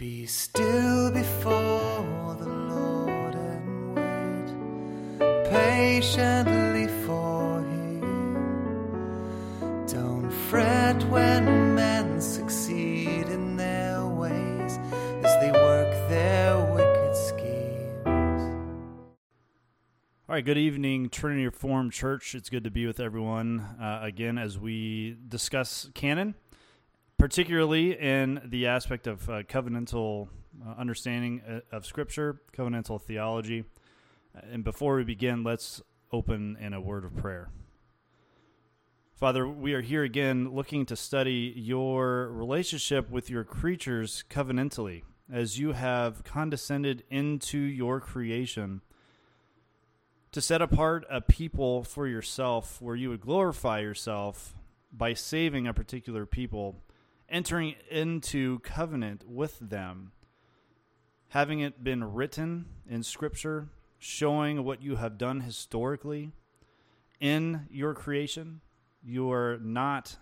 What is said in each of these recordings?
Be still before the Lord and wait patiently for Him. Don't fret when men succeed in their ways as they work their wicked schemes. All right, good evening, Trinity Reformed Church. It's good to be with everyone uh, again as we discuss canon, particularly in the aspect of uh, covenantal uh, understanding uh, of Scripture, covenantal theology. And before we begin, let's open in a word of prayer. Father, we are here again looking to study your relationship with your creatures covenantally as you have condescended into your creation to set apart a people for yourself where you would glorify yourself by saving a particular people, entering into covenant with them, having it been written in Scripture, showing what you have done historically in your creation. You are not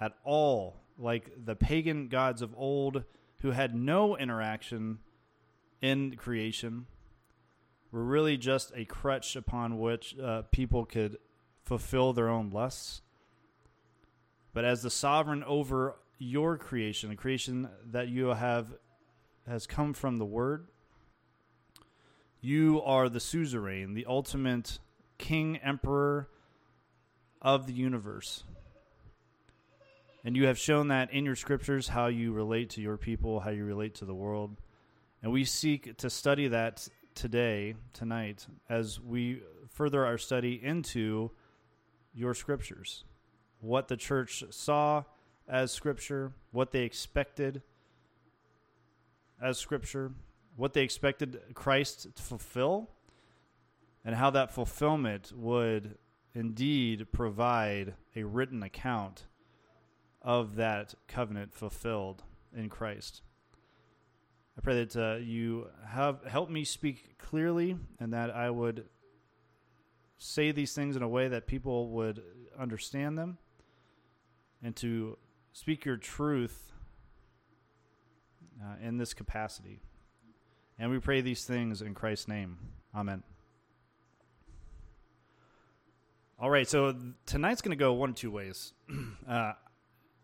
at all like the pagan gods of old who had no interaction in creation were really just a crutch upon which uh, people could fulfill their own lusts. But as the sovereign over your creation, the creation that you have has come from the Word, you are the suzerain, the ultimate king, emperor of the universe. And you have shown that in your scriptures how you relate to your people, how you relate to the world. And we seek to study that today, tonight, as we further our study into your scriptures. What the church saw as scripture, what they expected as scripture, what they expected Christ to fulfill, and how that fulfillment would indeed provide a written account of that covenant fulfilled in Christ. I pray that uh, you have helped me speak clearly and that I would say these things in a way that people would understand them and to speak your truth uh, in this capacity. And we pray these things in Christ's name. Amen. All right, so tonight's going to go one of two ways. Uh,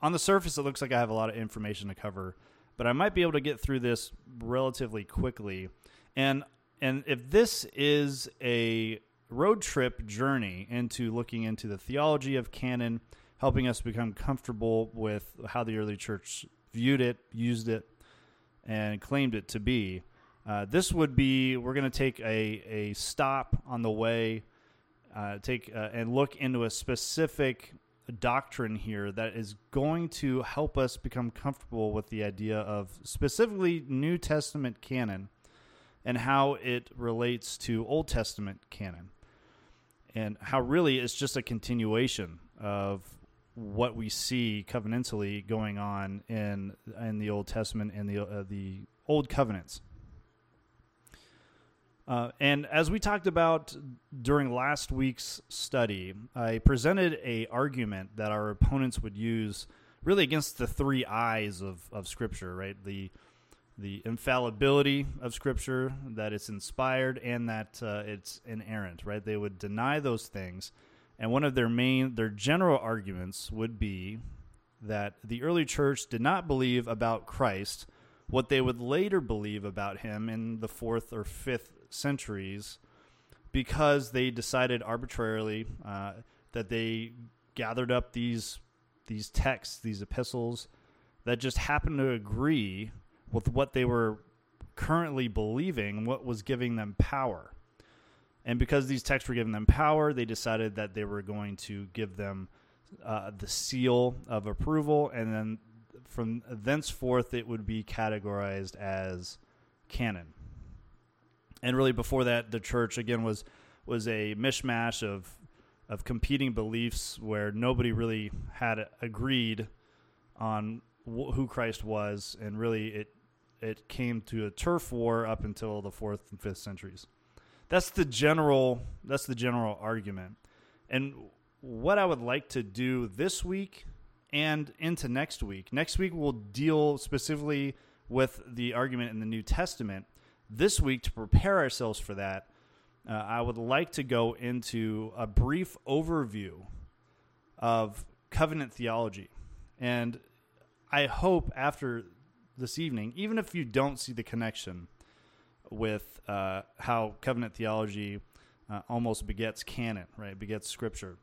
on the surface, it looks like I have a lot of information to cover, but I might be able to get through this relatively quickly. And and if this is a road trip journey into looking into the theology of canon, helping us become comfortable with how the early church viewed it, used it, and claimed it to be. Uh, this would be we're going to take a, a stop on the way, uh, take uh, and look into a specific doctrine here that is going to help us become comfortable with the idea of specifically New Testament canon and how it relates to Old Testament canon, and how really it's just a continuation of what we see covenantally going on in in the Old Testament and the uh, the Old Covenants. Uh, and as we talked about during last week's study, I presented a argument that our opponents would use really against the three eyes of, of Scripture, right? The the infallibility of Scripture, that it's inspired, and that uh, it's inerrant, right? They would deny those things, and one of their main, their general arguments would be that the early church did not believe about Christ what they would later believe about him in the fourth or fifth centuries because they decided arbitrarily uh, that they gathered up these these texts, these epistles that just happened to agree with what they were currently believing, what was giving them power. And because these texts were giving them power, they decided that they were going to give them uh, the seal of approval, and then from thenceforth it would be categorized as canon. And really before that, the church again was was a mishmash of of competing beliefs where nobody really had agreed on wh- who Christ was, and really it it came to a turf war up until the fourth and fifth centuries. That's the general that's the general argument, and what I would like to do this week and into next week. Next week we'll deal specifically with the argument in the New Testament. This week, to prepare ourselves for that, uh, I would like to go into a brief overview of covenant theology. And I hope after this evening, even if you don't see the connection with uh, how covenant theology uh, almost begets canon, right? Begets scripture.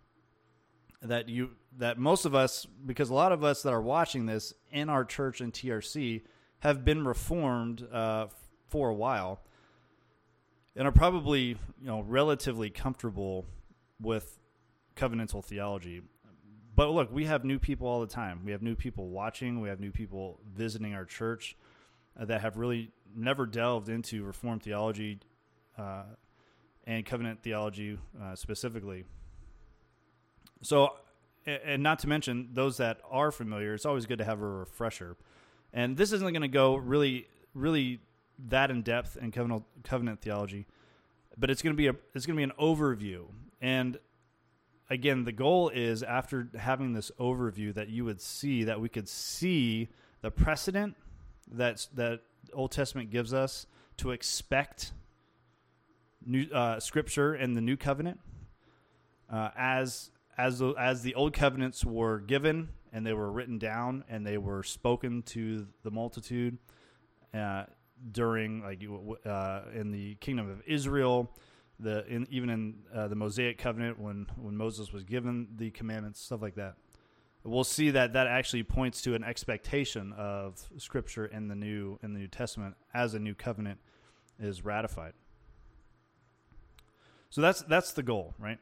That you that most of us, because a lot of us that are watching this in our church and TRC have been reformed uh, for a while, and are probably you know relatively comfortable with covenantal theology. But look, we have new people all the time. We have new people watching. We have new people visiting our church that have really never delved into Reformed theology uh, and covenant theology uh, specifically. So, and not to mention those that are familiar, it's always good to have a refresher. And this isn't going to go really, really that in depth in covenant covenant theology, but it's going to be a it's going to be an overview. And again, the goal is after having this overview that you would see that we could see the precedent that that Old Testament gives us to expect new uh, scripture in the new covenant uh, as as the, as the old covenants were given and they were written down and they were spoken to the multitude uh, during like uh, in the kingdom of Israel the in, even in uh, the Mosaic covenant when when Moses was given the commandments stuff like that we'll see that that actually points to an expectation of scripture in the new in the New Testament as a new covenant is ratified so that's that's the goal, right?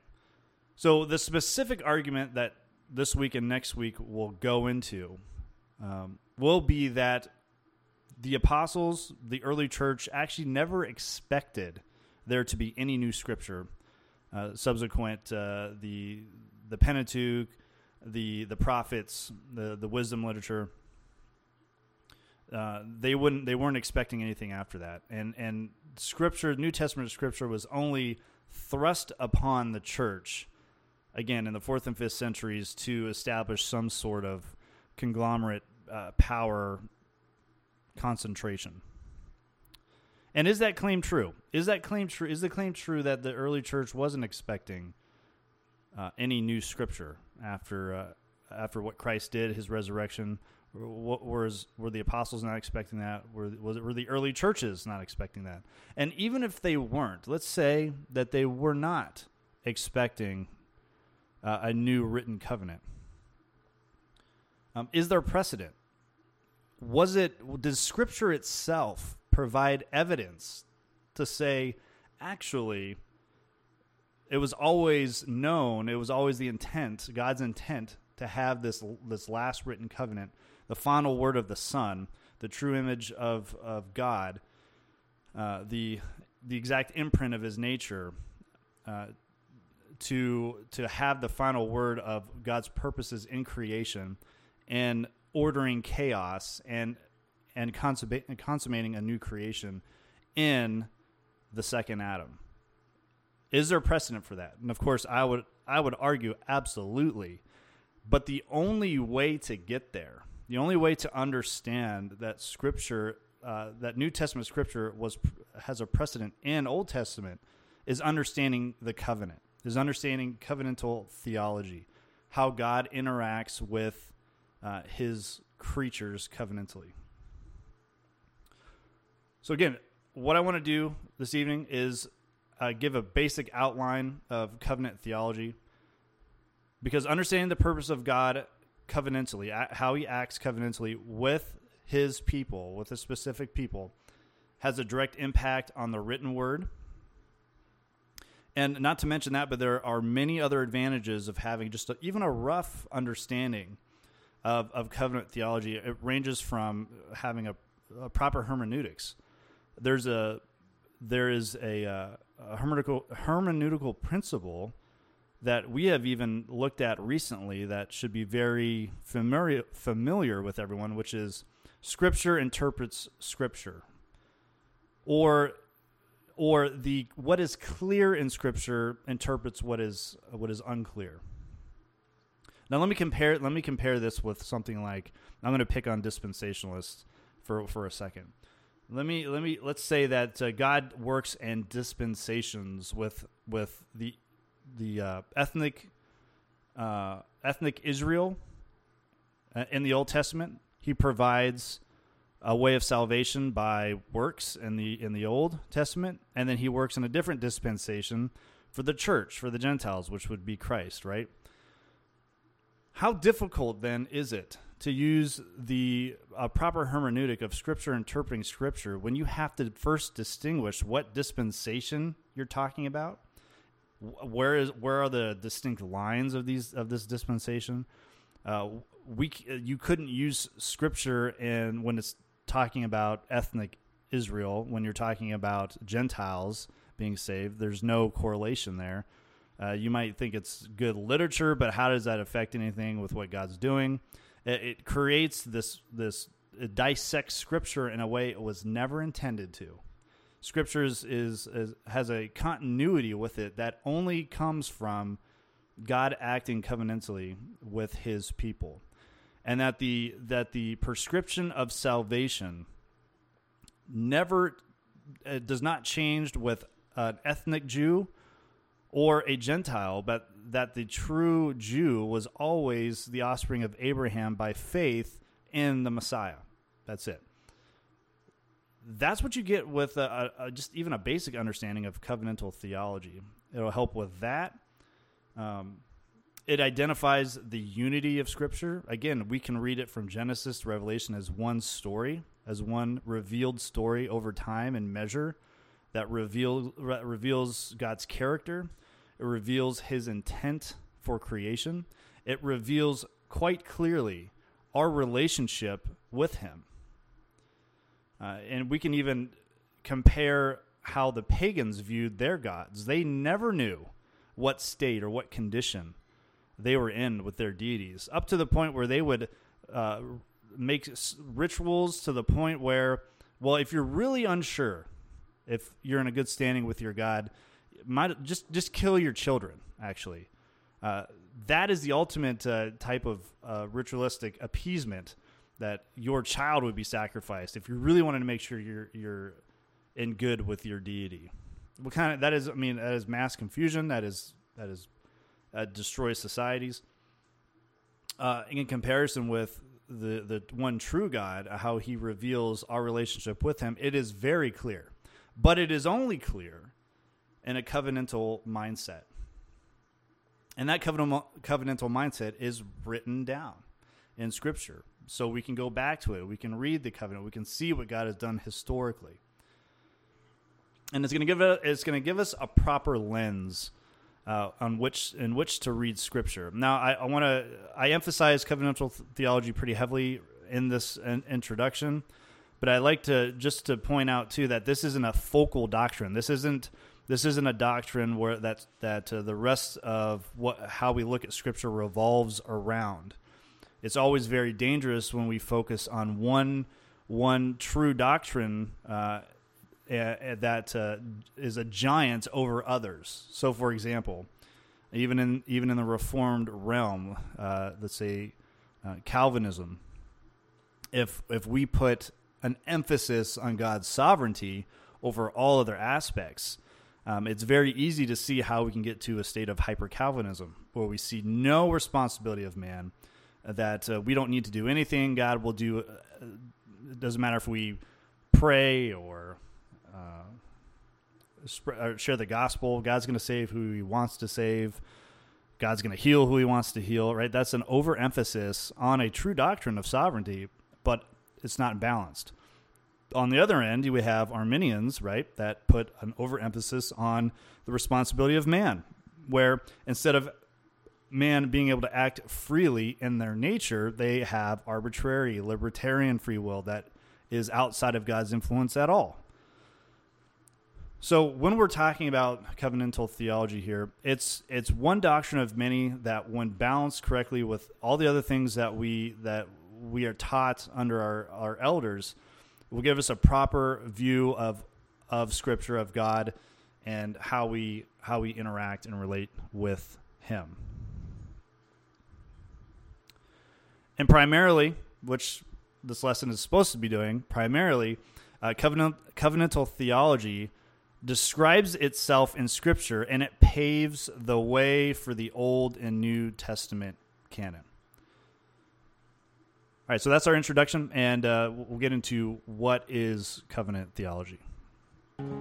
So the specific argument that this week and next week will go into um, will be that the apostles, the early church, actually never expected there to be any new scripture uh, subsequent uh, the the Pentateuch, the the prophets, the the wisdom literature. Uh, they wouldn't they weren't expecting anything after that, and and scripture, New Testament scripture, was only thrust upon the church again in the fourth and fifth centuries to establish some sort of conglomerate uh, power concentration. And is that claim true? Is that claim true? Is the claim true that the early church wasn't expecting uh, any new scripture after uh, after what Christ did, His resurrection? What was were the apostles not expecting that? Were was it, were the early churches not expecting that? And even if they weren't, let's say that they were not expecting uh, a new written covenant. Um, is there precedent? Was it does Scripture itself provide evidence to say actually it was always known, it was always the intent, God's intent to have this this last written covenant the final word of the Son, the true image of, of God, uh, the, the exact imprint of his nature, uh, to, to have the final word of God's purposes in creation and ordering chaos and, and consummating a new creation in the second Adam. Is there precedent for that? And of course, I would I would argue absolutely. But the only way to get there the only way to understand that Scripture, uh, that New Testament Scripture was has a precedent in Old Testament, is understanding the covenant, is understanding covenantal theology, how God interacts with uh, His creatures covenantally. So again, what I want to do this evening is uh, give a basic outline of covenant theology because understanding the purpose of God covenantally, how he acts covenantally with his people, with a specific people, has a direct impact on the written word. And not to mention that, but there are many other advantages of having just a, even a rough understanding of, of covenant theology. It ranges from having a, a proper hermeneutics. There's a there is a, uh, a hermeneutical hermeneutical principle that we have even looked at recently that should be very familiar familiar with everyone, which is Scripture interprets Scripture, or or the what is clear in Scripture interprets what is what is unclear. Now let me compare let me compare this with something like I'm going to pick on dispensationalists for for a second. Let me let me let's say that uh, God works in dispensations with with the the uh, ethnic uh, ethnic Israel uh, in the Old Testament. He provides a way of salvation by works in the in the Old Testament, and then he works in a different dispensation for the church, for the Gentiles, which would be Christ, right? How difficult then is it to use the uh, proper hermeneutic of Scripture interpreting Scripture when you have to first distinguish what dispensation you're talking about? Where is where are the distinct lines of these of this dispensation? Uh, we you couldn't use Scripture and when it's talking about ethnic Israel, when you're talking about Gentiles being saved, there's no correlation there. Uh, you might think it's good literature, but how does that affect anything with what God's doing? It, it creates this this it dissects Scripture in a way it was never intended to. Scriptures is, is has a continuity with it that only comes from God acting covenantally with His people, and that the that the prescription of salvation never uh, does not change with an ethnic Jew or a Gentile, but that the true Jew was always the offspring of Abraham by faith in the Messiah. That's it. That's what you get with a, a, just even a basic understanding of covenantal theology. It'll help with that. Um, it identifies the unity of Scripture. Again, we can read it from Genesis to Revelation as one story, as one revealed story over time and measure that reveal, re- reveals God's character it reveals his intent for creation. It reveals quite clearly our relationship with him. Uh, and we can even compare how the pagans viewed their gods. They never knew what state or what condition they were in with their deities, up to the point where they would uh, make rituals to the point where, well, if you're really unsure if you're in a good standing with your God, might just just kill your children. Actually, uh, that is the ultimate uh, type of uh, ritualistic appeasement that your child would be sacrificed if you really wanted to make sure you're you're in good with your deity. What kind of that is? I mean, that is mass confusion. That is that is that destroys societies. Uh, in comparison with the the one true God, how He reveals our relationship with Him, it is very clear. But it is only clear and a covenantal mindset. And that covenantal, mindset is written down in Scripture. So we can go back to it. We can read the covenant. We can see what God has done historically. And it's going to give it, it's going to give us a proper lens uh, on which in which to read Scripture. Now, I, I want to I emphasize covenantal theology pretty heavily in this in, introduction, but I like to just to point out too that this isn't a focal doctrine. This isn't this isn't a doctrine where that that uh, the rest of what how we look at scripture revolves around. It's always very dangerous when we focus on one one true doctrine uh, that uh, is a giant over others. So, for example, even in even in the Reformed realm, uh, let's say uh, Calvinism, if if we put an emphasis on God's sovereignty over all other aspects, um, it's very easy to see how we can get to a state of hyper Calvinism where we see no responsibility of man, uh, that uh, we don't need to do anything. God will do. Uh, it doesn't matter if we pray or, uh, or share the gospel. God's going to save who He wants to save. God's going to heal who He wants to heal. Right? That's an overemphasis on a true doctrine of sovereignty, but it's not balanced on the other end, would have Arminians, right, that put an overemphasis on the responsibility of man, where instead of man being able to act freely in their nature, they have arbitrary, libertarian free will that is outside of God's influence at all. So when we're talking about covenantal theology here, it's it's one doctrine of many that when balanced correctly with all the other things that we that we are taught under our, our elders, will give us a proper view of of Scripture of God and how we how we interact and relate with Him. And primarily, which this lesson is supposed to be doing primarily, uh, covenant, covenantal theology describes itself in Scripture and it paves the way for the Old and New Testament canon. All right, so that's our introduction, and uh, we'll get into what is covenant theology.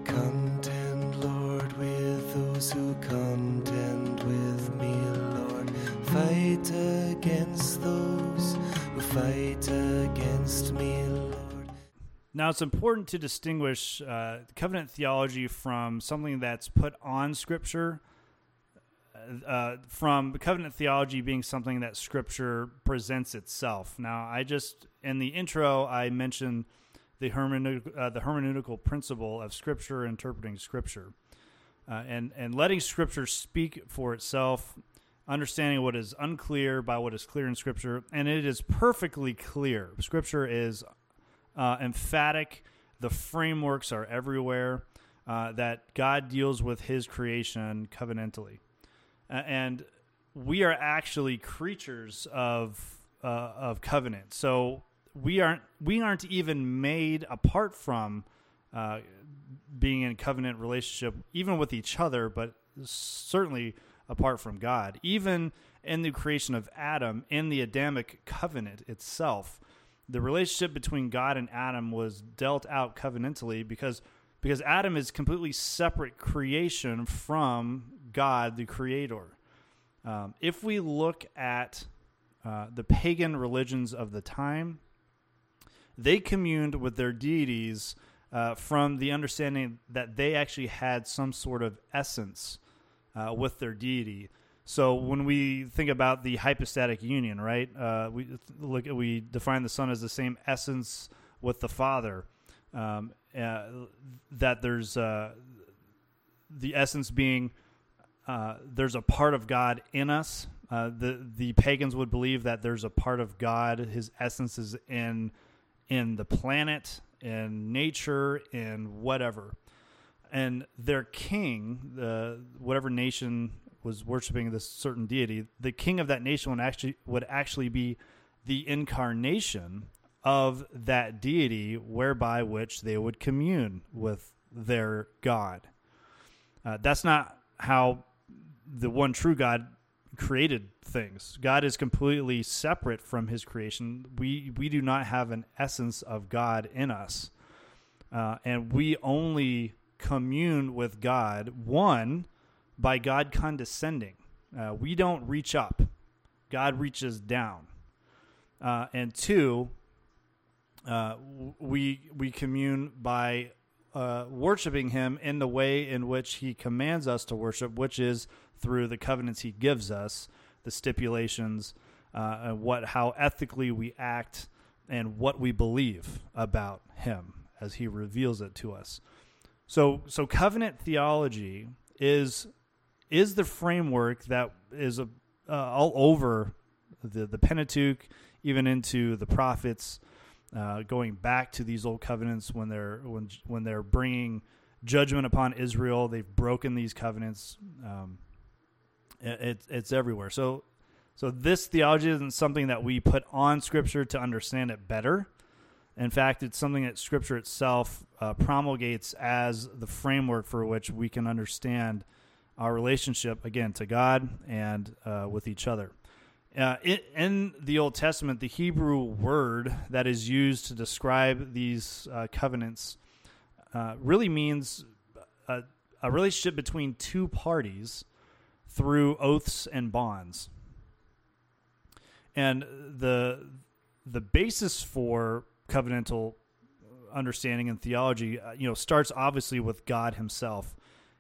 Contend, Lord, with those who contend with me, Lord. Fight against those who fight against me, Lord. Now, it's important to distinguish uh, covenant theology from something that's put on Scripture, uh, from covenant theology being something that Scripture presents itself. Now, I just in the intro I mentioned the hermeneutic, uh, the hermeneutical principle of Scripture interpreting Scripture, uh, and and letting Scripture speak for itself, understanding what is unclear by what is clear in Scripture, and it is perfectly clear. Scripture is uh, emphatic. The frameworks are everywhere. Uh, that God deals with His creation covenantally, and we are actually creatures of uh, of covenant. So we aren't we aren't even made apart from uh, being in covenant relationship, even with each other, but certainly apart from God. Even in the creation of Adam, in the Adamic covenant itself, the relationship between God and Adam was dealt out covenantally because because Adam is completely separate creation from God, the Creator. Um, if we look at uh, the pagan religions of the time, they communed with their deities uh, from the understanding that they actually had some sort of essence uh, with their deity. So when we think about the hypostatic union, right? Uh, we look we define the Son as the same essence with the Father. Um, uh, that there's uh, the essence being uh, there's a part of God in us. Uh, the the pagans would believe that there's a part of God. His essence is in in the planet, in nature, in whatever. And their king, the whatever nation was worshiping this certain deity, the king of that nation would actually would actually be the incarnation of that deity, whereby which they would commune with their God. Uh, that's not how the one true God created things. God is completely separate from His creation. We we do not have an essence of God in us, uh, and we only commune with God one by God condescending. Uh, we don't reach up; God reaches down. Uh, and two, uh, we we commune by uh, worshiping Him in the way in which He commands us to worship, which is through the covenants He gives us, the stipulations, uh, and what how ethically we act, and what we believe about Him as He reveals it to us. So, so covenant theology is is the framework that is a, uh, all over the the Pentateuch, even into the prophets, uh, going back to these old covenants when they're when when they're bringing judgment upon Israel. They've broken these covenants. Um, it, it's everywhere. So, so this theology isn't something that we put on Scripture to understand it better. In fact, it's something that Scripture itself uh, promulgates as the framework for which we can understand our relationship again to God and uh, with each other. Uh, it, in the Old Testament, the Hebrew word that is used to describe these uh, covenants uh, really means a, a, relationship between two parties through oaths and bonds. And the the basis for covenantal understanding and theology, uh, you know, starts obviously with God Himself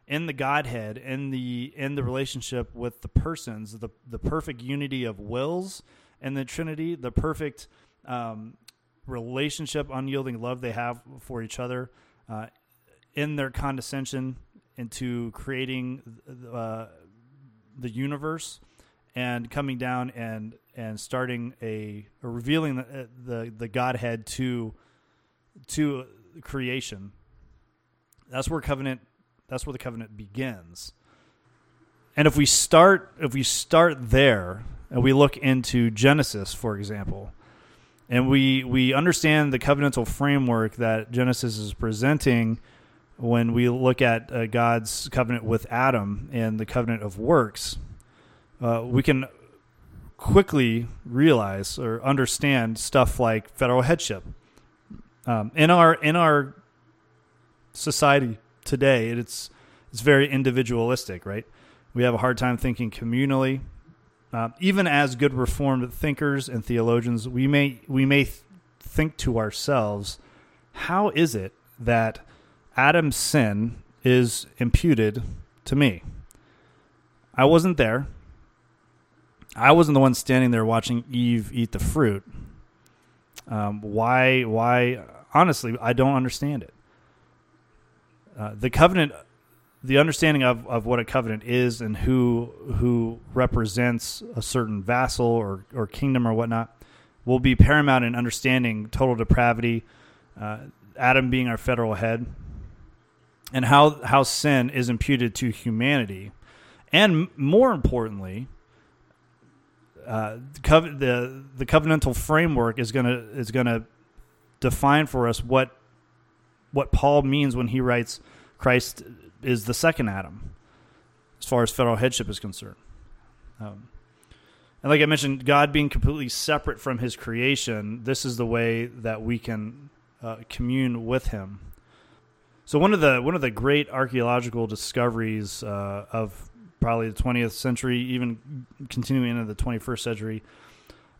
in the Godhead, in the in the relationship with the persons, the the perfect unity of wills and the Trinity, the perfect um, relationship, unyielding love they have for each other, uh, in their condescension into creating uh, the universe and coming down and and starting a or revealing the, uh, the the Godhead to to creation. That's where covenant that's where the covenant begins. And if we start if we start there and we look into Genesis, for example, and we we understand the covenantal framework that Genesis is presenting when we look at uh, God's covenant with Adam and the covenant of works. Uh, we can quickly realize or understand stuff like federal headship. Um, in our in our society today, it's it's very individualistic, right? We have a hard time thinking communally. Uh, even as good reformed thinkers and theologians, we may we may th- think to ourselves, how is it that Adam's sin is imputed to me? I wasn't there. I wasn't the one standing there watching Eve eat the fruit. Um, why? Why? Honestly, I don't understand it. Uh, the covenant the understanding of, of what a covenant is and who who represents a certain vassal or, or kingdom or whatnot will be paramount in understanding total depravity, uh, Adam being our federal head, and how how sin is imputed to humanity, and more importantly, uh, the, the covenantal framework is gonna is gonna define for us what what Paul means when he writes Christ is the second Adam, as far as federal headship is concerned. Um, and like I mentioned, God being completely separate from His creation, this is the way that we can uh, commune with Him. So one of the one of the great archaeological discoveries uh, of probably the 20th century, even continuing into the 21st century,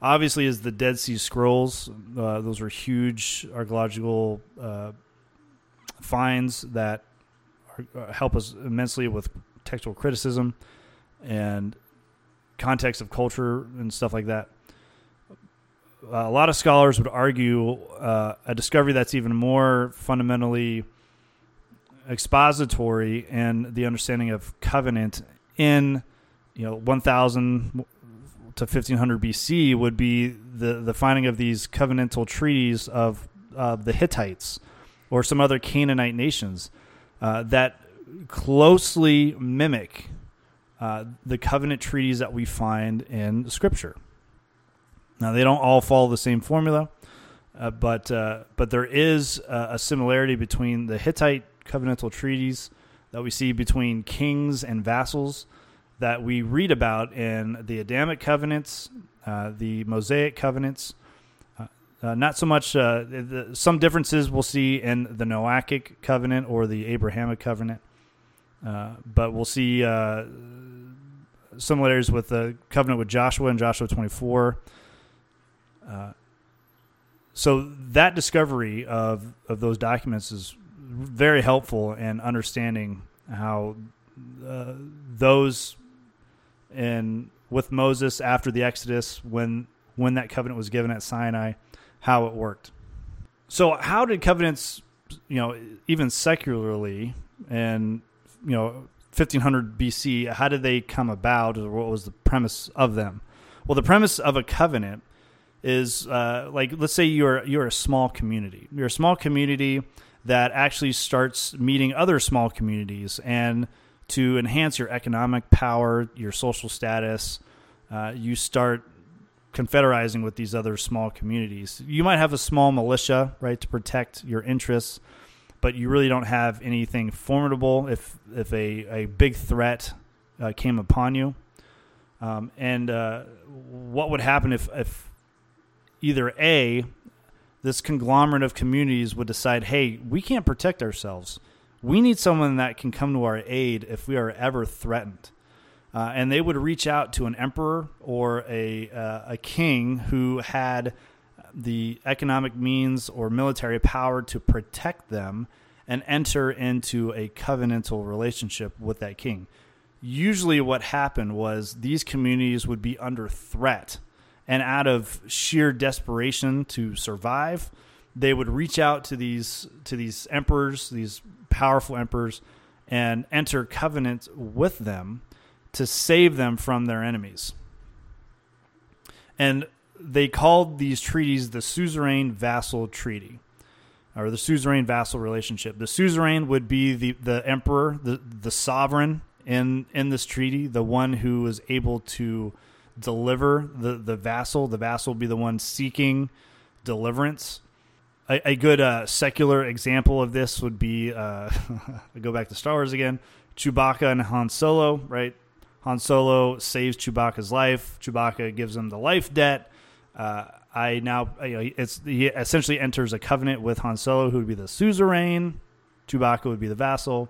obviously is the Dead Sea Scrolls. Uh, those were huge archaeological uh, finds that uh, help us immensely with textual criticism and context of culture and stuff like that. Uh, a lot of scholars would argue uh, a discovery that's even more fundamentally expository and the understanding of covenant in you know 1000 to 1500 BC would be the the finding of these covenantal treaties of of the Hittites or some other Canaanite nations uh, that closely mimic uh, the covenant treaties that we find in Scripture. Now, they don't all follow the same formula, uh, but uh, but there is a similarity between the Hittite covenantal treaties that we see between kings and vassals that we read about in the Adamic covenants, uh, the Mosaic covenants, uh, not so much. Uh, the, some differences we'll see in the Noachic covenant or the Abrahamic covenant, uh, but we'll see uh, similarities with the covenant with Joshua in Joshua 24. Uh, so that discovery of of those documents is very helpful in understanding how uh, those and with Moses after the Exodus when when that covenant was given at Sinai how it worked. So, how did covenants, you know, even secularly and, you know, 1500 BC, how did they come about or what was the premise of them? Well, the premise of a covenant is uh, like, let's say you're, you're a small community. You're a small community that actually starts meeting other small communities and to enhance your economic power, your social status, uh, you start confederizing with these other small communities. You might have a small militia, right, to protect your interests, but you really don't have anything formidable if if a, a big threat uh, came upon you. Um, and uh, what would happen if, if either A, this conglomerate of communities would decide, hey, we can't protect ourselves. We need someone that can come to our aid if we are ever threatened uh, and they would reach out to an emperor or a uh, a king who had the economic means or military power to protect them and enter into a covenantal relationship with that king. Usually, what happened was these communities would be under threat, and out of sheer desperation to survive, they would reach out to these to these emperors, these powerful emperors, and enter covenant with them to save them from their enemies. And they called these treaties the suzerain vassal treaty or the suzerain vassal relationship. The suzerain would be the, the emperor, the, the sovereign in, in this treaty, the one who was able to deliver the, the vassal. The vassal will be the one seeking deliverance. A, a good uh, secular example of this would be uh, go back to Star Wars again. Chewbacca and Han Solo, right? Han Solo saves Chewbacca's life. Chewbacca gives him the life debt. Uh, I now you know, it's he essentially enters a covenant with Han Solo, who would be the suzerain. Chewbacca would be the vassal.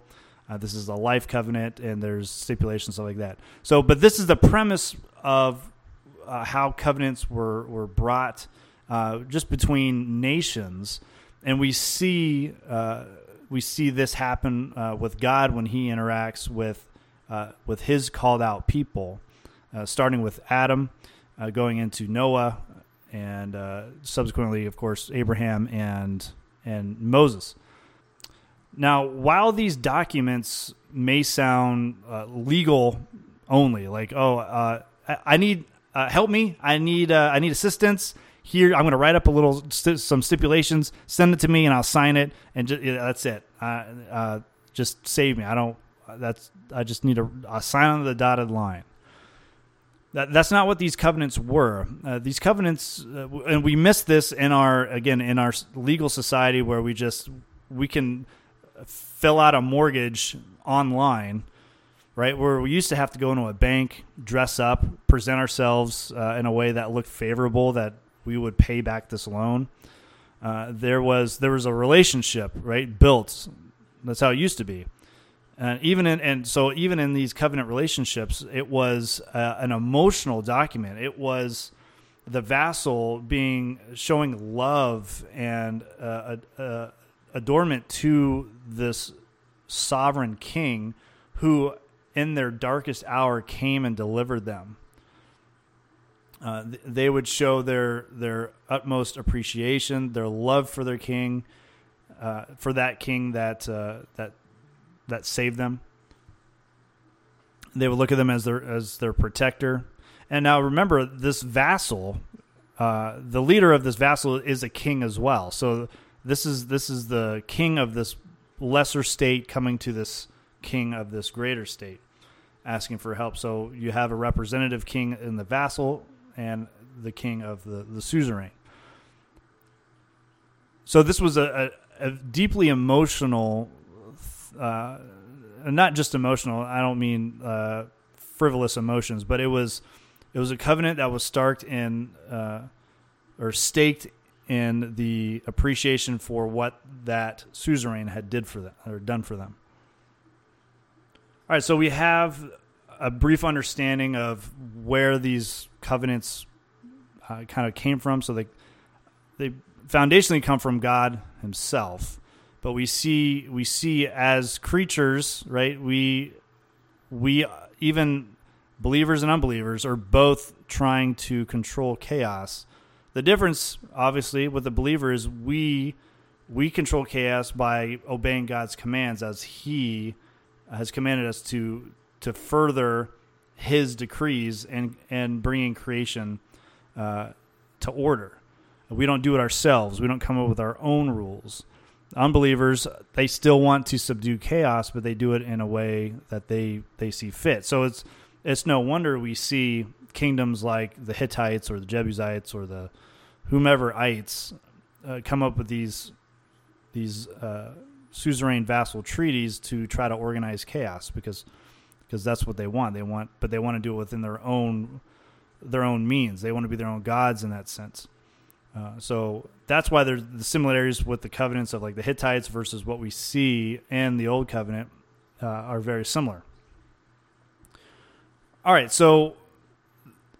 Uh, this is a life covenant, and there's stipulations stuff like that. So, but this is the premise of uh, how covenants were were brought uh, just between nations, and we see uh, we see this happen uh, with God when He interacts with uh, with His called out people, starting with Adam, going into Noah, and subsequently, of course, Abraham and and Moses. Now, while these documents may sound uh, legal only, like oh, uh, I, I, need uh, help me, I need uh, I need assistance. Here, I'm going to write up a little st- some stipulations, send it to me, and I'll sign it, and just, yeah, that's it. Uh, uh, just save me. I don't. That's I just need a, a sign on the dotted line. That, that's not what these covenants were. these covenants, and we miss this in our again in our legal society where we just we can fill out a mortgage online, right? Where we used to have to go into a bank, dress up, present ourselves uh, in a way that looked favorable that we would pay back this loan. Uh, there was there was a relationship, right, built. That's how it used to be. And even in and so even in these covenant relationships, it was uh, an emotional document. It was the vassal being showing love and uh, a, adornment to this sovereign king who in their darkest hour came and delivered them. Uh, they would show their their utmost appreciation, their love for their king, uh, for that king that uh, that that saved them. They would look at them as their as their protector. And now remember, this vassal, uh, the leader of this vassal is a king as well. So this is this is the king of this lesser state coming to this king of this greater state asking for help. So you have a representative king in the vassal and the king of the, the suzerain. So this was a, a, a deeply emotional uh, not just emotional i don't mean uh, frivolous emotions but it was it was a covenant that was starked in uh, or staked in the appreciation for what that suzerain had did for them or done for them. All right, so we have a brief understanding of where these covenants uh, kind of came from. So they they foundationally come from God Himself, but we see we see as creatures, right? We we even believers and unbelievers are both trying to control chaos the difference, obviously, with the believer is we we control chaos by obeying God's commands as He has commanded us to to further His decrees and and bringing creation uh, to order. We don't do it ourselves. We don't come up with our own rules. Unbelievers, they still want to subdue chaos, but they do it in a way that they they see fit. So it's it's no wonder we see kingdoms like the Hittites or the Jebusites or the whomeverites uh, come up with these these uh, suzerain vassal treaties to try to organize chaos because because that's what they want. They want, but they want to do it within their own their own means. They want to be their own gods in that sense. Uh, so that's why there's the similarities with the covenants of like the Hittites versus what we see in the Old Covenant uh, are very similar. All right, so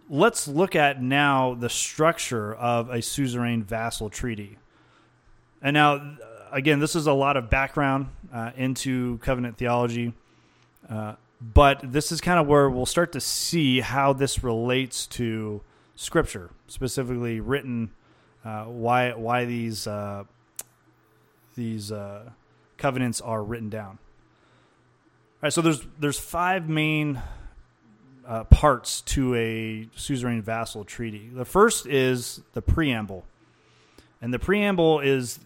let's look at now the structure of a suzerain vassal treaty. And now, again, this is a lot of background uh, into covenant theology, uh, but this is kind of where we'll start to see how this relates to Scripture, specifically written. Uh, why why these uh, these uh, covenants are written down. All right, so there's there's five main uh, parts to a suzerain vassal treaty. The first is the preamble, and the preamble is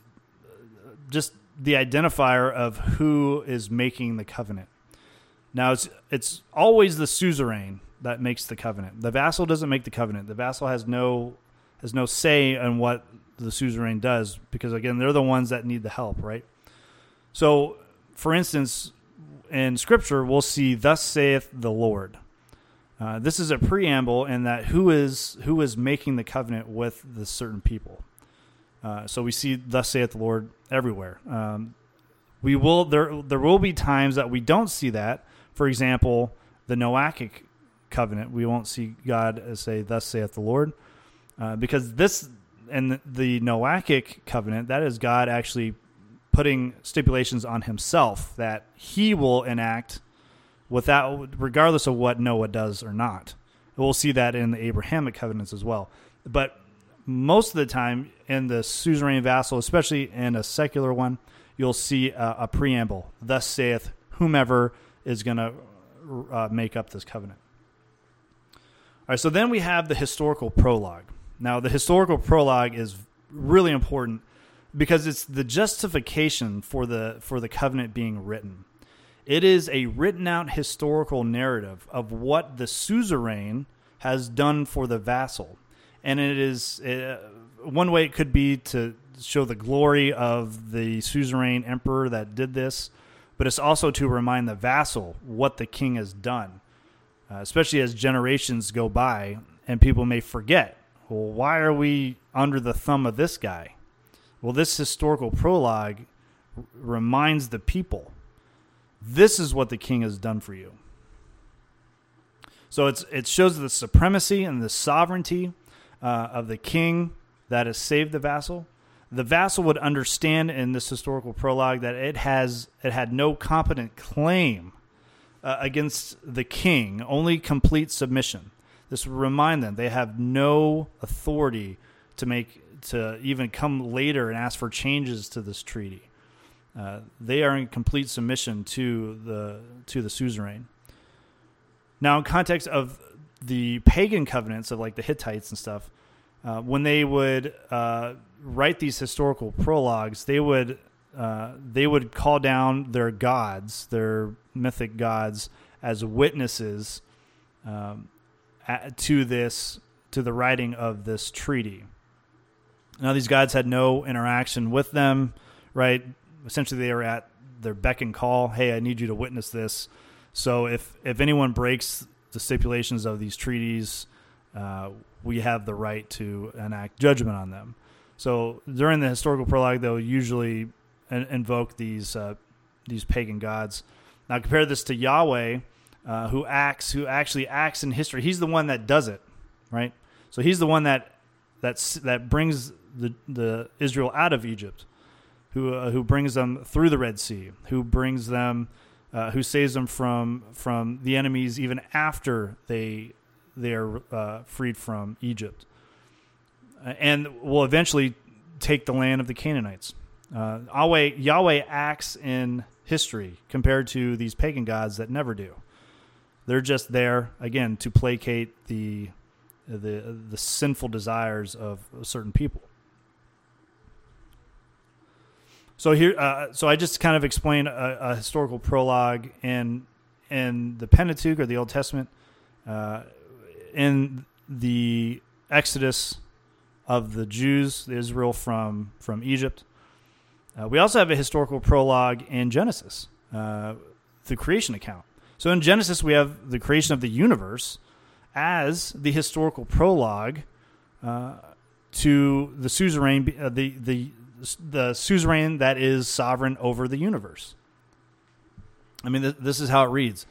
just the identifier of who is making the covenant. Now it's it's always the suzerain that makes the covenant. The vassal doesn't make the covenant. The vassal has no has no say in what the suzerain does because again they're the ones that need the help, right? So, for instance, in Scripture we'll see "Thus saith the Lord." Uh, this is a preamble in that who is who is making the covenant with the certain people. Uh, so we see "Thus saith the Lord" everywhere. Um, we will there there will be times that we don't see that. For example, the Noachic covenant, we won't see God say "Thus saith the Lord," uh, because this and the Noachic covenant that is God actually putting stipulations on Himself that He will enact without regardless of what Noah does or not. We'll see that in the Abrahamic covenants as well. But most of the time in the suzerain vassal, especially in a secular one, you'll see a, a preamble. Thus saith whomever is going to uh, make up this covenant. All right, so then we have the historical prologue. Now, the historical prologue is really important because it's the justification for the for the covenant being written. It is a written out historical narrative of what the suzerain has done for the vassal. And it is uh, one way it could be to show the glory of the suzerain emperor that did this, but it's also to remind the vassal what the king has done, uh, especially as generations go by and people may forget. Well, why are we under the thumb of this guy? Well, this historical prologue r- reminds the people this is what the king has done for you. So it's it shows the supremacy and the sovereignty uh, of the king that has saved the vassal. The vassal would understand in this historical prologue that it has it had no competent claim uh, against the king, only complete submission. This would remind them they have no authority to make to even come later and ask for changes to this treaty. Uh, they are in complete submission to the to the suzerain. Now, in context of the pagan covenants of like the Hittites and stuff, uh, when they would uh, write these historical prologues, they would uh, they would call down their gods, their mythic gods, as witnesses um, at, to this to the writing of this treaty. Now, these gods had no interaction with them, right? Essentially they are at their beck and call. Hey, I need you to witness this. So if if anyone breaks the stipulations of these treaties, uh, we have the right to enact judgment on them. So during the historical prologue, they'll usually in- invoke these uh, these pagan gods. Now compare this to Yahweh, uh, who acts, who actually acts in history. He's the one that does it, right? So he's the one that that's that brings the the Israel out of Egypt who uh, who brings them through the Red Sea, who brings them, uh, who saves them from from the enemies even after they they are uh, freed from Egypt, uh, and will eventually take the land of the Canaanites. Uh, Yahweh, Yahweh acts in history compared to these pagan gods that never do. They're just there again to placate the the the sinful desires of certain people. So here, uh, so I just kind of explained a, a, historical prologue in in the Pentateuch or the Old Testament, uh, in the Exodus of the Jews, Israel from from Egypt. Uh, we also have a historical prologue in Genesis, uh, the creation account. So in Genesis, we have the creation of the universe as the historical prologue uh, to the suzerain, uh, the the the suzerain that is sovereign over the universe. I mean, th- this is how it reads.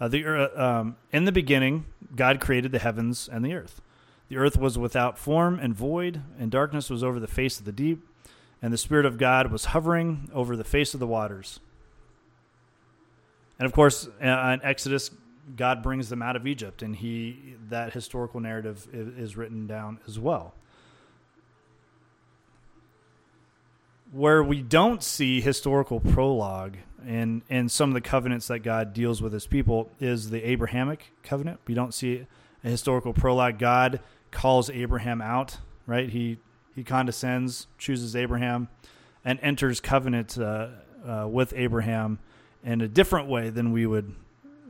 Uh, the uh, um, in the beginning, God created the heavens and the earth. The earth was without form and void, and darkness was over the face of the deep, and the Spirit of God was hovering over the face of the waters. And of course, uh, in Exodus, God brings them out of Egypt, and he that historical narrative is, is written down as well. Where we don't see historical prologue in in some of the covenants that God deals with his people is the Abrahamic covenant. We don't see a historical prologue. God calls Abraham out, right? He he condescends, chooses Abraham, and enters covenant uh, uh, with Abraham in a different way than we would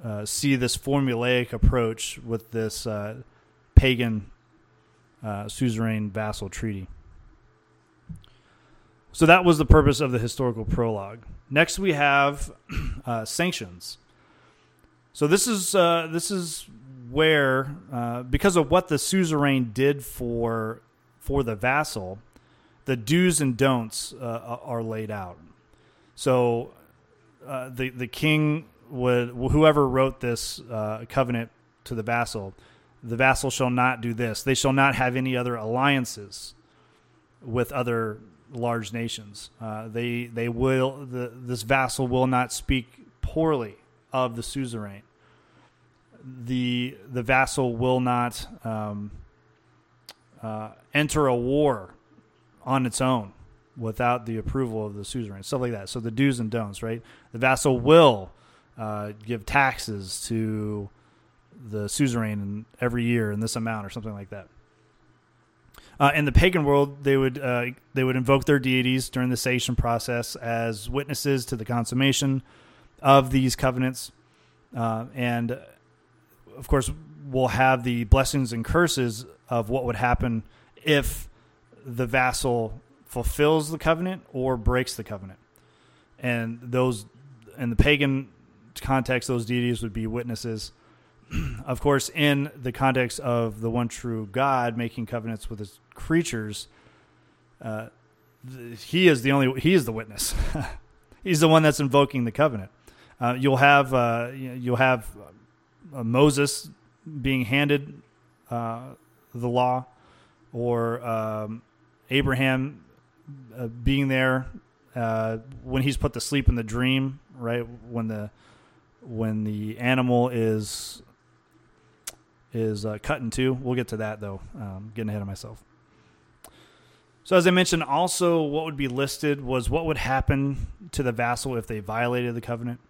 uh, see this formulaic approach with this uh, pagan uh, suzerain vassal treaty. So that was the purpose of the historical prologue. Next, we have uh, sanctions. So this is uh, this is where, uh, because of what the suzerain did for for the vassal, the do's and don'ts uh, are laid out. So uh, the the king would whoever wrote this uh, covenant to the vassal, the vassal shall not do this. They shall not have any other alliances with other large nations. Uh, they they will the this vassal will not speak poorly of the suzerain. The the vassal will not um, uh, enter a war on its own without the approval of the suzerain, stuff like that. So the do's and don'ts, right? The vassal will uh, give taxes to the suzerain every year in this amount or something like that. Uh, in the pagan world, they would uh, they would invoke their deities during the sation process as witnesses to the consummation of these covenants, uh, and of course, we'll have the blessings and curses of what would happen if the vassal fulfills the covenant or breaks the covenant. And those in the pagan context, those deities would be witnesses. of course, in the context of the one true God making covenants with his creatures, uh, he is the only he is the witness. He's the one that's invoking the covenant. Uh, you'll have uh, you'll have uh, Moses being handed uh, the law, or um, Abraham uh, being there when he's put to sleep in the dream, right? When the when the animal is is uh, cut in two. We'll get to that though. Um, getting ahead of myself. So as I mentioned, also what would be listed was what would happen to the vassal if they violated the covenant.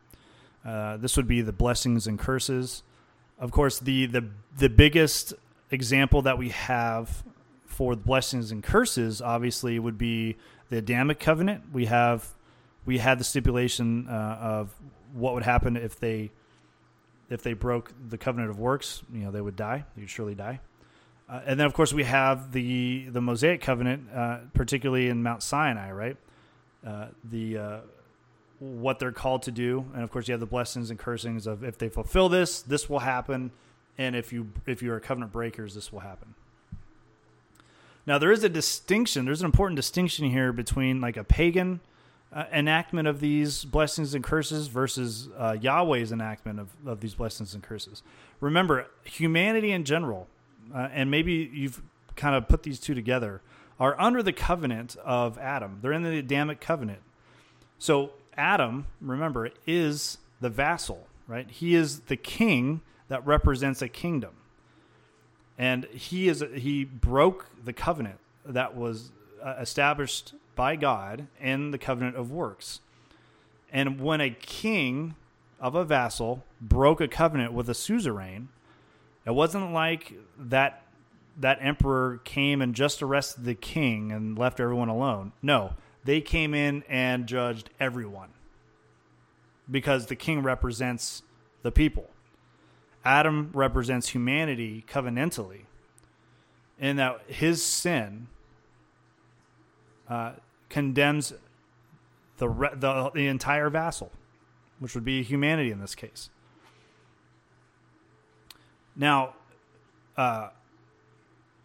Uh, this would be the blessings and curses. Of course, the the the biggest example that we have for the blessings and curses, obviously, would be the Adamic covenant. We have we had the stipulation uh, of what would happen if they if they broke the covenant of works. You know, they would die. They would surely die. Uh, and then, of course, we have the the Mosaic covenant, uh, particularly in Mount Sinai, right? Uh, the uh, what they're called to do, and of course, you have the blessings and cursings of if they fulfill this, this will happen, and if you if you are covenant breakers, this will happen. Now, there is a distinction. There's an important distinction here between like a pagan uh, enactment of these blessings and curses versus uh, Yahweh's enactment of, of these blessings and curses. Remember, humanity in general, uh, and maybe you've kind of put these two together, are under the covenant of Adam. They're in the Adamic covenant. So, Adam, remember, is the vassal, right? He is the king that represents a kingdom and he is he broke the covenant that was uh, established by God in the covenant of works. And when a king of a vassal broke a covenant with a suzerain, it wasn't like that that emperor came and just arrested the king and left everyone alone. No, they came in and judged everyone because the king represents the people. Adam represents humanity covenantally, in that his sin uh, condemns the, re- the the entire vassal, which would be humanity in this case. Now, uh,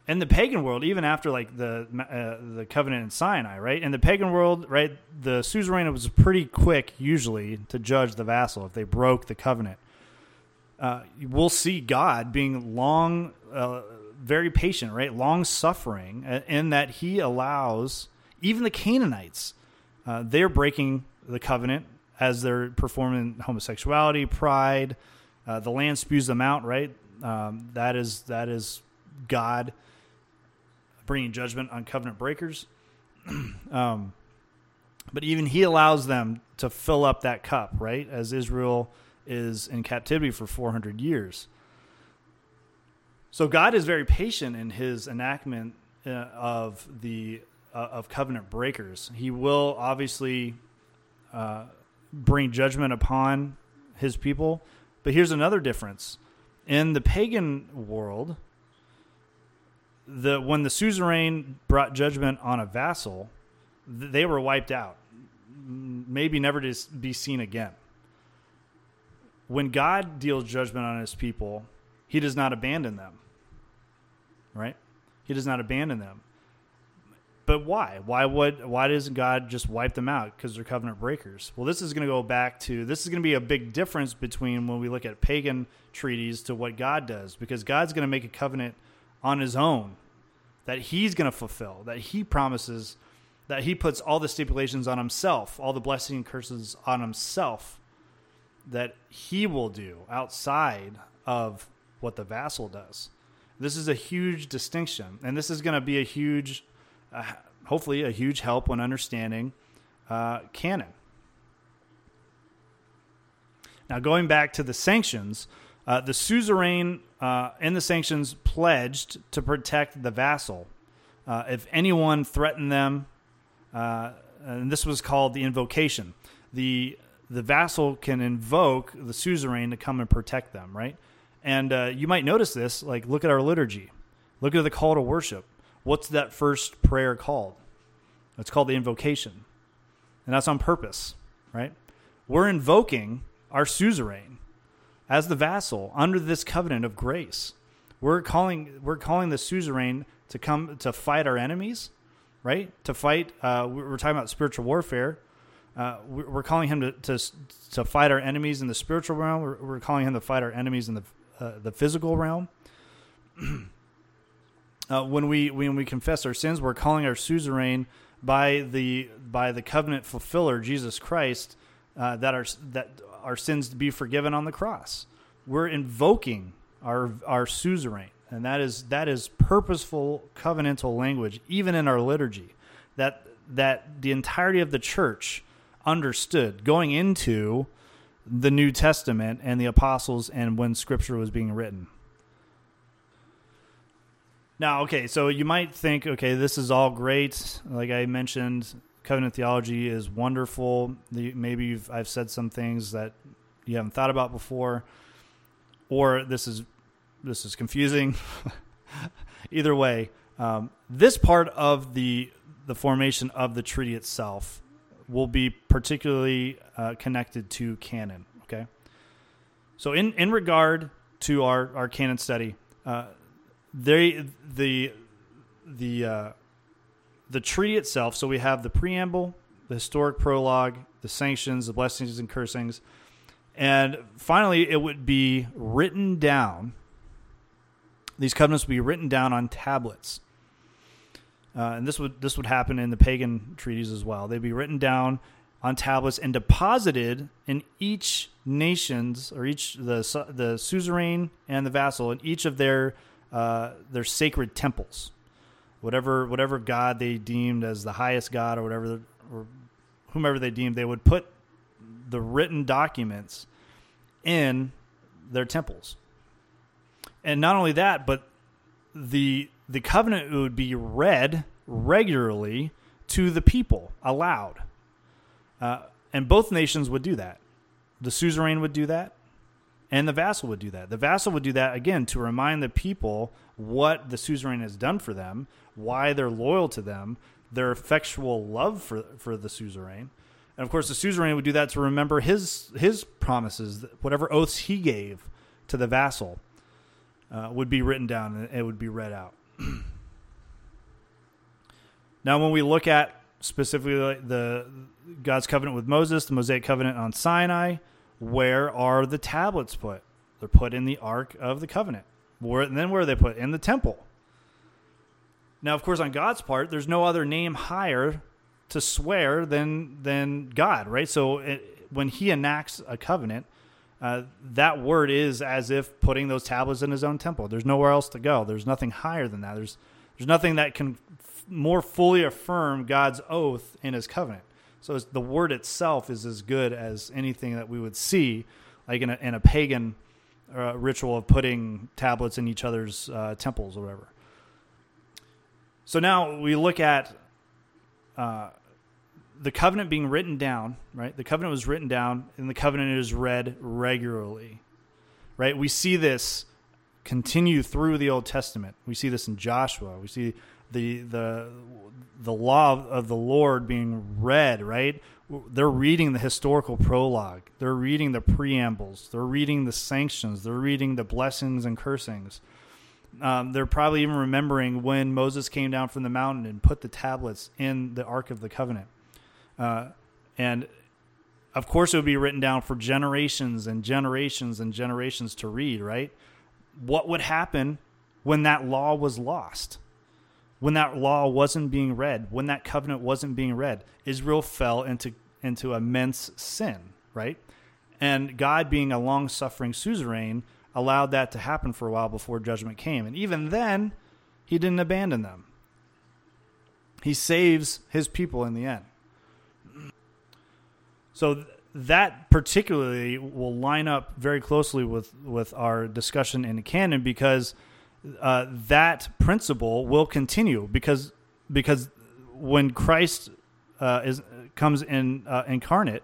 in the pagan world, even after like the uh, the covenant in Sinai, right? In the pagan world, right, the suzerain was pretty quick usually to judge the vassal if they broke the covenant uh, we'll see God being long, uh, very patient, right? Long suffering, uh, in that He allows even the Canaanites, uh, they're breaking the covenant as they're performing homosexuality, pride. Uh, the land spews them out, right? Um, that is that is God bringing judgment on covenant breakers. um, but even He allows them to fill up that cup, right? As Israel is in captivity for 400 years. So God is very patient in his enactment uh, of the uh, of covenant breakers. He will obviously uh, bring judgment upon his people, but here's another difference. In the pagan world, the when the suzerain brought judgment on a vassal, they were wiped out, maybe never to be seen again. When God deals judgment on his people, he does not abandon them. Right? He does not abandon them. But why? Why would why doesn't God just wipe them out because they're covenant breakers? Well, this is going to go back to this is going to be a big difference between when we look at pagan treaties to what God does because God's going to make a covenant on his own that he's going to fulfill, that he promises that he puts all the stipulations on himself, all the blessing and curses on himself that he will do outside of what the vassal does. This is a huge distinction, and this is going to be a huge, hopefully, a huge help when understanding uh, canon. Now, going back to the sanctions, uh, the suzerain uh, in the sanctions pledged to protect the vassal. Uh, if anyone threatened them, uh, and this was called the invocation, the the vassal can invoke the suzerain to come and protect them, right? And you might notice this, like look at our liturgy, look at the call to worship. What's that first prayer called? It's called the invocation, and that's on purpose, right? We're invoking our suzerain as the vassal under this covenant of grace. We're calling we're calling the suzerain to come to fight our enemies, right? To fight. Uh, we're talking about spiritual warfare. Uh, we're calling him to, to to fight our enemies in the spiritual realm. We're, we're calling him to fight our enemies in the uh, the physical realm. uh, when we when we confess our sins, we're calling our suzerain by the by the covenant fulfiller Jesus Christ uh, that our that our sins be forgiven on the cross. We're invoking our our suzerain, and that is that is purposeful covenantal language, even in our liturgy. That that the entirety of the church understood going into the New Testament and the apostles and when scripture was being written. Now, okay, so you might think, okay, this is all great. Like I mentioned, covenant theology is wonderful. The, maybe you've, I've said some things that you haven't thought about before, or this is this is confusing. Either way, um, this part of the the formation of the treaty itself will be particularly uh, connected to canon. Okay, so in in regard to our our canon study, uh, they the the uh, the treaty itself. So we have the preamble, the historic prologue, the sanctions, the blessings and cursings, and finally it would be written down. These covenants would be written down on tablets. Uh, and this would this would happen in the pagan treaties as well. They'd be written down on tablets and deposited in each nation's or each the the suzerain and the vassal in each of their uh, their sacred temples, whatever whatever god they deemed as the highest god or whatever or whomever they deemed, they would put the written documents in their temples. And not only that, but the the covenant would be read regularly to the people aloud. Uh, and both nations would do that. The suzerain would do that, and the vassal would do that. The vassal would do that again to remind the people what the suzerain has done for them, why they're loyal to them, their effectual love for for the suzerain. And of course, the suzerain would do that to remember his his promises, whatever oaths he gave to the vassal, uh, would be written down and it would be read out. now, when we look at specifically the God's covenant with Moses, the Mosaic covenant on Sinai, where are the tablets put? They're put in the Ark of the Covenant. Where, and then where are they put? In the temple. Now, of course, on God's part, there's no other name higher to swear than than God, right? So it, when He enacts a covenant, uh, that word is as if putting those tablets in His own temple. There's nowhere else to go. There's nothing higher than that. There's there's nothing that can f- more fully affirm God's oath in His covenant. So the word itself is as good as anything that we would see, like in a, in a pagan uh, ritual of putting tablets in each other's uh, temples or whatever. So now we look at uh, the covenant being written down, right? The covenant was written down, and the covenant is read regularly, right? We see this continue through the Old Testament. We see this in Joshua. We see the the the law of the Lord being read, right? They're reading the historical prologue. They're reading the preambles. They're reading the sanctions. They're reading the blessings and cursings. Um, they're probably even remembering when Moses came down from the mountain and put the tablets in the Ark of the Covenant. Uh, and of course, it would be written down for generations and generations and generations to read, right? What would happen when that law was lost? When that law wasn't being read, when that covenant wasn't being read, Israel fell into into immense sin, right? And God, being a long suffering suzerain, allowed that to happen for a while before judgment came. And even then, he didn't abandon them. He saves his people in the end. So that particularly will line up very closely with, with our discussion in the canon because uh, that principle will continue because because when Christ uh, is comes in uh, incarnate,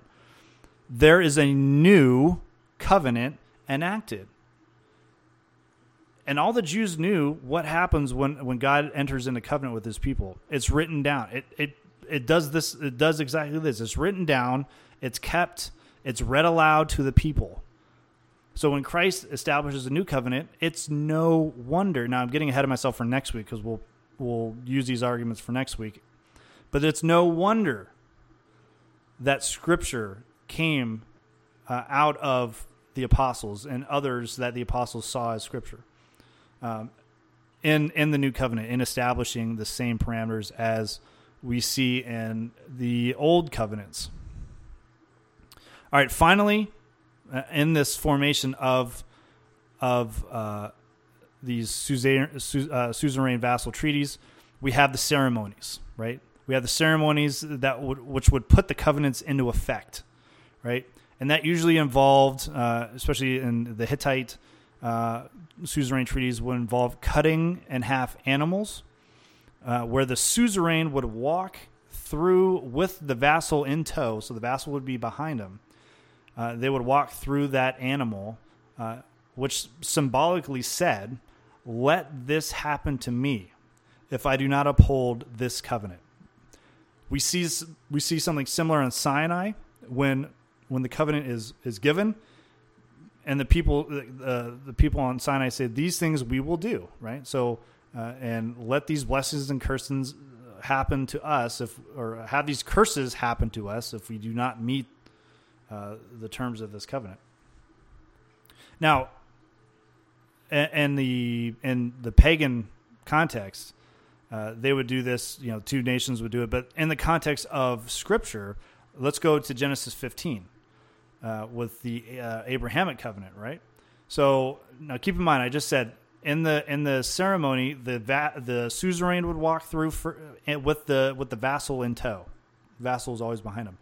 there is a new covenant enacted. And all the Jews knew what happens when, when God enters into covenant with his people. It's written down. It, it it does this it does exactly this. It's written down, it's kept, it's read aloud to the people. So when Christ establishes a new covenant, it's no wonder. Now I'm getting ahead of myself for next week because we'll we'll use these arguments for next week. But it's no wonder that Scripture came uh, out of the apostles and others that the apostles saw as Scripture um, in in the new covenant in establishing the same parameters as we see in the old covenants. All right, finally, uh, in this formation of of uh, these suzerain, uh, suzerain vassal treaties, we have the ceremonies, right? We have the ceremonies that would which would put the covenants into effect, right? And that usually involved, uh, especially in the Hittite uh, suzerain treaties, would involve cutting in half animals, where the suzerain would walk through with the vassal in tow, so the vassal would be behind him. Uh, they would walk through that animal, uh, which symbolically said, "Let this happen to me if I do not uphold this covenant." We see we see something similar in Sinai when when the covenant is is given, and the people uh, the people on Sinai say these things we will do right. So uh, and let these blessings and curses happen to us if or have these curses happen to us if we do not meet uh, the terms of this covenant. Now, and the in the pagan context, uh, they would do this. You know, two nations would do it. But in the context of Scripture, let's go to Genesis 15 uh, with the uh, Abrahamic covenant, right? So now, keep in mind, I just said in the in the ceremony, the va- the suzerain would walk through for, uh, with the with the vassal in tow. vassal is always behind him.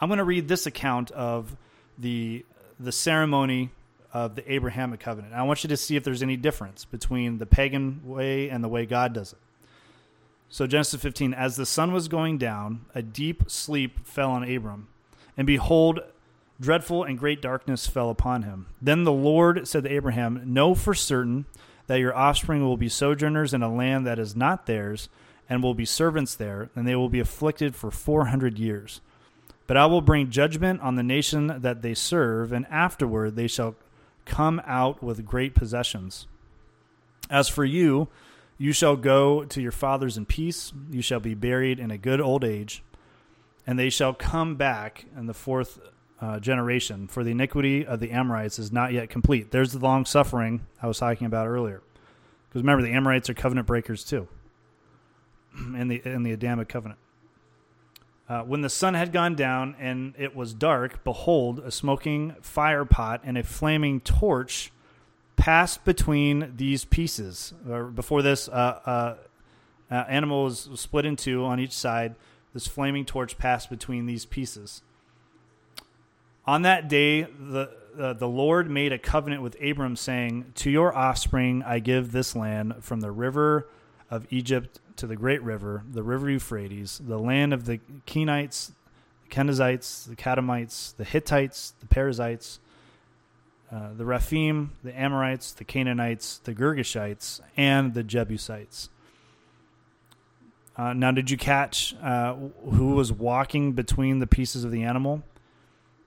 I'm going to read this account of the the ceremony of the Abrahamic covenant. I want you to see if there's any difference between the pagan way and the way God does it. So, Genesis 15, as the sun was going down, a deep sleep fell on Abram, and behold, dreadful and great darkness fell upon him. Then the Lord said to Abraham, Know for certain that your offspring will be sojourners in a land that is not theirs, and will be servants there, and they will be afflicted for 400 years. But I will bring judgment on the nation that they serve, and afterward they shall come out with great possessions. As for you, you shall go to your fathers in peace. You shall be buried in a good old age. And they shall come back in the fourth uh, generation, for the iniquity of the Amorites is not yet complete. There's the long suffering I was talking about earlier. Because remember, the Amorites are covenant breakers too, in the in the Adamic covenant. Uh, when the sun had gone down and it was dark, behold, a smoking fire pot and a flaming torch passed between these pieces. Or before this, uh, uh, uh, animal was split in two on each side. This flaming torch passed between these pieces. On that day, the uh, the Lord made a covenant with Abram, saying, "To your offspring I give this land, from the river of Egypt to the great river, the river Euphrates, the land of the Kenites, the Kenizzites, the Kadmonites, the Hittites, the Perizzites, uh, the Rephaim, the Amorites, the Canaanites, the Girgashites, and the Jebusites. Uh, now, did you catch uh, who was walking between the pieces of the animal?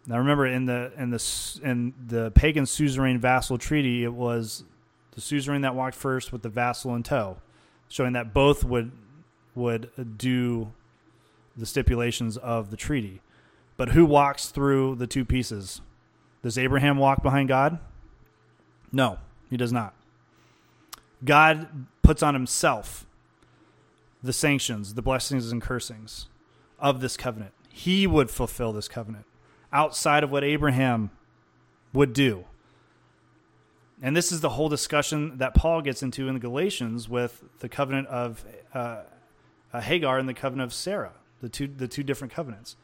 Now, remember in the in the in the pagan suzerain vassal treaty, it was the suzerain that walked first with the vassal in tow, showing that both would would do the stipulations of the treaty. But who walks through the two pieces? Does Abraham walk behind God? No, he does not. God puts on himself the sanctions, the blessings and cursings of this covenant. He would fulfill this covenant outside of what Abraham would do. And this is the whole discussion that Paul gets into in the Galatians with the covenant of uh, uh, Hagar and the covenant of Sarah, the two the two different covenants.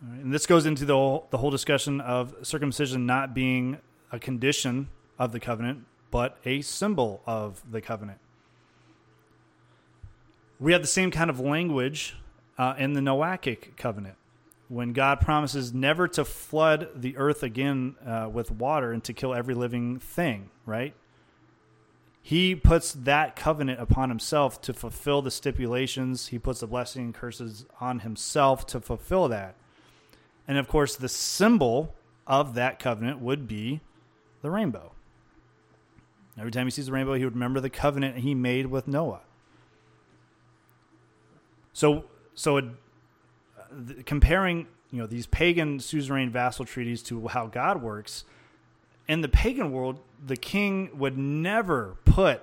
And this goes into the whole, the whole discussion of circumcision not being a condition of the covenant, but a symbol of the covenant. We have the same kind of language uh, in the Noachic covenant when God promises never to flood the earth again uh, with water and to kill every living thing, right? He puts that covenant upon himself to fulfill the stipulations. He puts the blessing and curses on himself to fulfill that. And of course, the symbol of that covenant would be the rainbow. Every time he sees the rainbow, he would remember the covenant he made with Noah. So, so it, uh, comparing you know these pagan suzerain vassal treaties to how God works, in the pagan world, the king would never put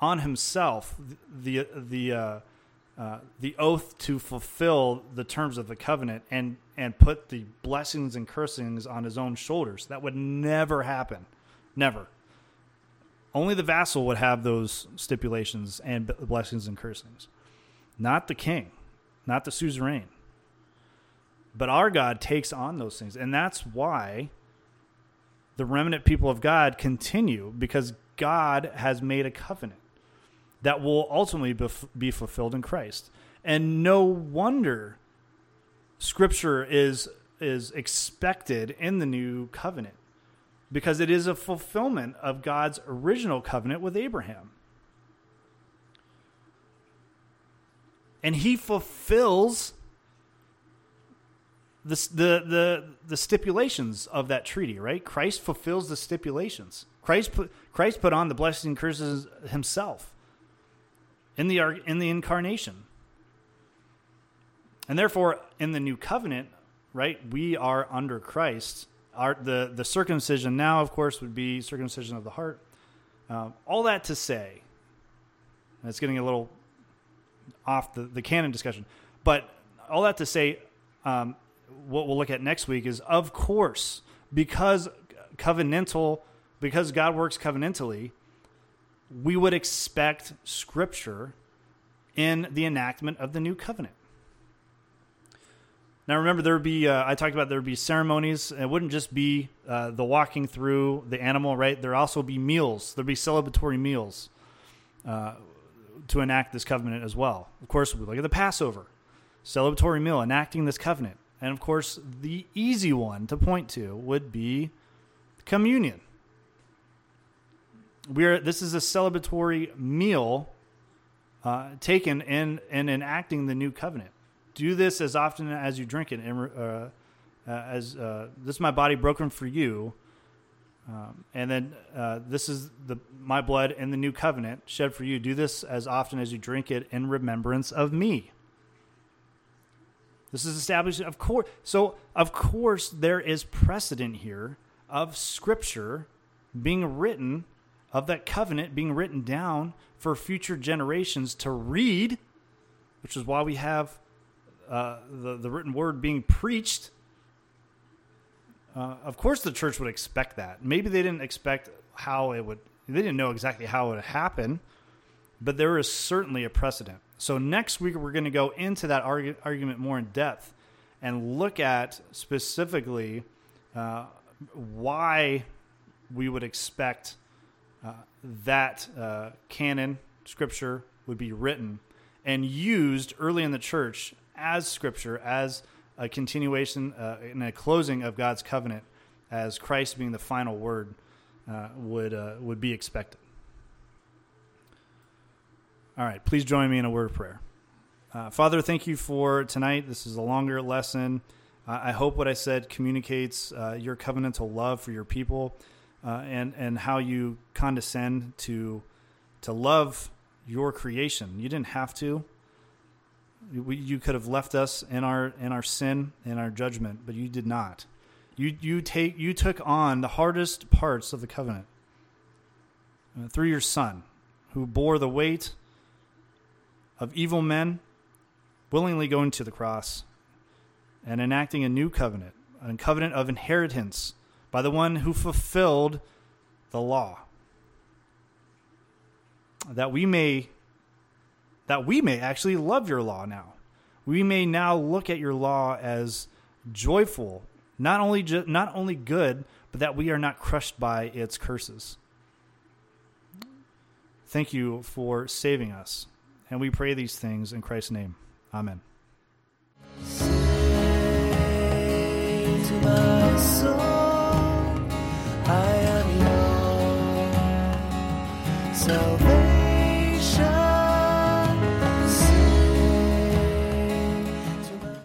on himself the the uh, uh, the oath to fulfill the terms of the covenant and and put the blessings and cursings on his own shoulders. That would never happen. Never. Only the vassal would have those stipulations and blessings and cursings, not the king, not the suzerain. But our God takes on those things, and that's why the remnant people of God continue because God has made a covenant that will ultimately be fulfilled in Christ. And no wonder scripture is is expected in the new covenant because it is a fulfillment of God's original covenant with Abraham. And he fulfills the, the, the, the stipulations of that treaty, right? Christ fulfills the stipulations. Christ put, Christ put on the blessings and curses himself in the in the incarnation. And therefore, in the new covenant, right, we are under Christ. Our, the, the circumcision now, of course, would be circumcision of the heart. Uh, all that to say, and it's getting a little off the, the canon discussion, but all that to say, um, what we'll look at next week is, of course, because covenantal, because God works covenantally, we would expect Scripture in the enactment of the new covenant. Now, remember, there would be, uh, I talked about there would be ceremonies. It wouldn't just be uh, the walking through the animal, right? There also be meals. There'd be celebratory meals uh, to enact this covenant as well. Of course, we look at the Passover, celebratory meal, enacting this covenant. And of course, the easy one to point to would be communion we're this is a celebratory meal uh, taken in in enacting the new covenant. Do this as often as you drink it, uh, uh, as uh, this is my body broken for you. Um, and then uh, this is the my blood in the new covenant shed for you. Do this as often as you drink it in remembrance of me. This is established, of course. So, of course, there is precedent here of Scripture being written of that covenant being written down for future generations to read, which is why we have uh, the, the written word being preached. Uh, of course, the church would expect that. Maybe they didn't expect how it would, they didn't know exactly how it would happen, but there is certainly a precedent. So, next week, we're going to go into that argu- argument more in depth and look at specifically uh, why we would expect uh, that uh, canon scripture would be written and used early in the church as scripture, as a continuation uh, and a closing of God's covenant as Christ being the final word uh, would uh, would be expected. All right, please join me in a word of prayer. Uh, Father, thank you for tonight. This is a longer lesson. I hope what I said communicates uh, your covenantal love for your people uh, and and how you condescend to to love your creation. You didn't have to. You could have left us in our in our sin in our judgment, but you did not. You you take you took on the hardest parts of the covenant uh, through your Son, who bore the weight of evil men, willingly going to the cross and enacting a new covenant, a covenant of inheritance by the one who fulfilled the law that we may that we may actually love your law now. We may now look at your law as joyful, not only ju- not only good, but that we are not crushed by its curses. Thank you for saving us, and we pray these things in Christ's name. Amen. salvation.